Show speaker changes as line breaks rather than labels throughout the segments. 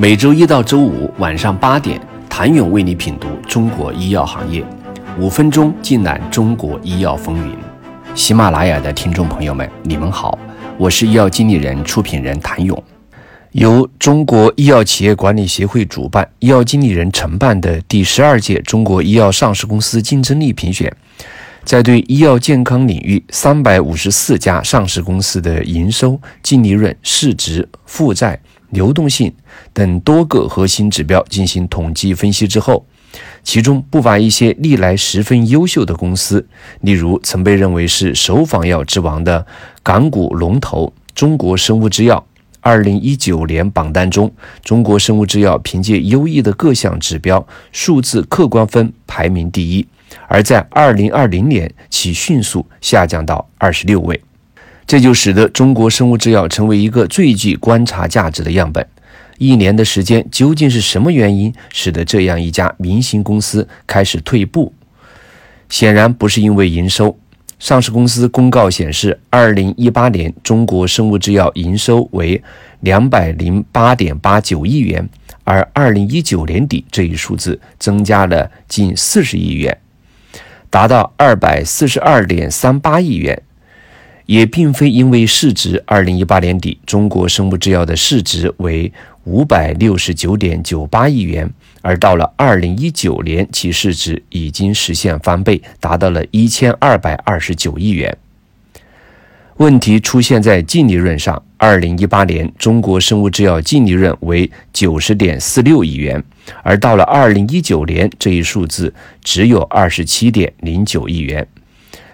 每周一到周五晚上八点，谭勇为你品读中国医药行业，五分钟尽览中国医药风云。喜马拉雅的听众朋友们，你们好，我是医药经理人、出品人谭勇。由中国医药企业管理协会主办、医药经理人承办的第十二届中国医药上市公司竞争力评选，在对医药健康领域三百五十四家上市公司的营收、净利润、市值、负债。流动性等多个核心指标进行统计分析之后，其中不乏一些历来十分优秀的公司，例如曾被认为是首仿药之王的港股龙头中国生物制药。二零一九年榜单中，中国生物制药凭借优异的各项指标、数字客观分排名第一，而在二零二零年，其迅速下降到二十六位。这就使得中国生物制药成为一个最具观察价值的样本。一年的时间，究竟是什么原因使得这样一家明星公司开始退步？显然不是因为营收。上市公司公告显示，二零一八年中国生物制药营收为两百零八点八九亿元，而二零一九年底这一数字增加了近四十亿元，达到二百四十二点三八亿元。也并非因为市值，二零一八年底中国生物制药的市值为五百六十九点九八亿元，而到了二零一九年，其市值已经实现翻倍，达到了一千二百二十九亿元。问题出现在净利润上，二零一八年中国生物制药净利润为九十点四六亿元，而到了二零一九年，这一数字只有二十七点零九亿元。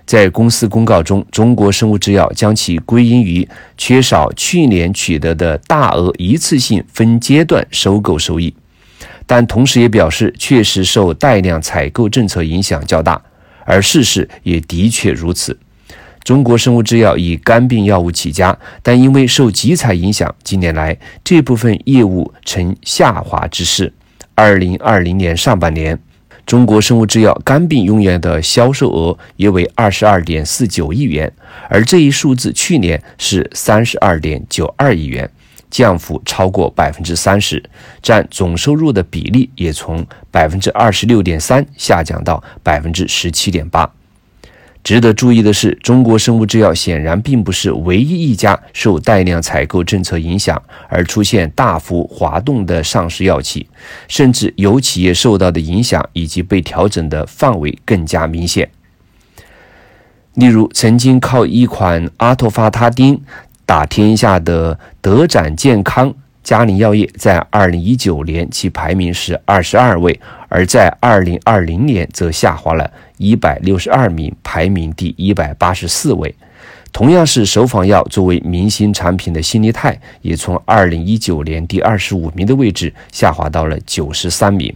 在公司公告中，中国生物制药将其归因于缺少去年取得的大额一次性分阶段收购收益，但同时也表示确实受带量采购政策影响较大，而事实也的确如此。中国生物制药以肝病药物起家，但因为受集采影响，近年来这部分业务呈下滑之势。二零二零年上半年。中国生物制药肝病用药的销售额约为二十二点四九亿元，而这一数字去年是三十二点九二亿元，降幅超过百分之三十，占总收入的比例也从百分之二十六点三下降到百分之十七点八。值得注意的是，中国生物制药显然并不是唯一一家受带量采购政策影响而出现大幅滑动的上市药企，甚至有企业受到的影响以及被调整的范围更加明显。例如，曾经靠一款阿托伐他汀打天下的德展健康。嘉陵药业在二零一九年其排名是二十二位，而在二零二零年则下滑了一百六十二名，排名第一百八十四位。同样是首仿药作为明星产品的新力泰，也从二零一九年第二十五名的位置下滑到了九十三名。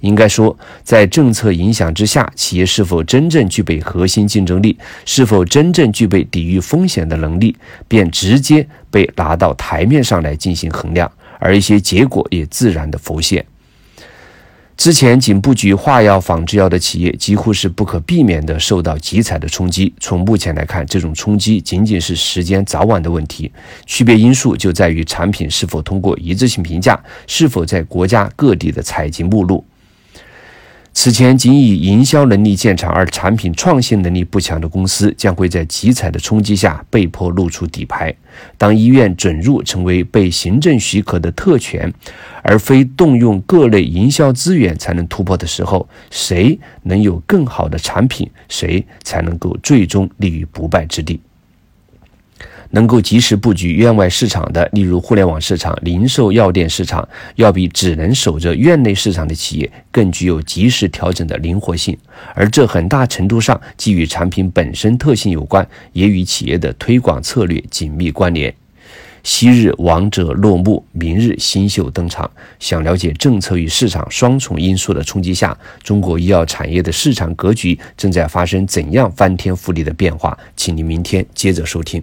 应该说，在政策影响之下，企业是否真正具备核心竞争力，是否真正具备抵御风险的能力，便直接被拿到台面上来进行衡量，而一些结果也自然的浮现。之前仅布局化药、仿制药的企业，几乎是不可避免的受到集采的冲击。从目前来看，这种冲击仅仅是时间早晚的问题，区别因素就在于产品是否通过一致性评价，是否在国家各地的采集目录。此前仅以营销能力见长而产品创新能力不强的公司，将会在集采的冲击下被迫露出底牌。当医院准入成为被行政许可的特权，而非动用各类营销资源才能突破的时候，谁能有更好的产品，谁才能够最终立于不败之地。能够及时布局院外市场的，例如互联网市场、零售药店市场，要比只能守着院内市场的企业更具有及时调整的灵活性。而这很大程度上既与产品本身特性有关，也与企业的推广策略紧密关联。昔日王者落幕，明日新秀登场。想了解政策与市场双重因素的冲击下，中国医药产业的市场格局正在发生怎样翻天覆地的变化？请您明天接着收听。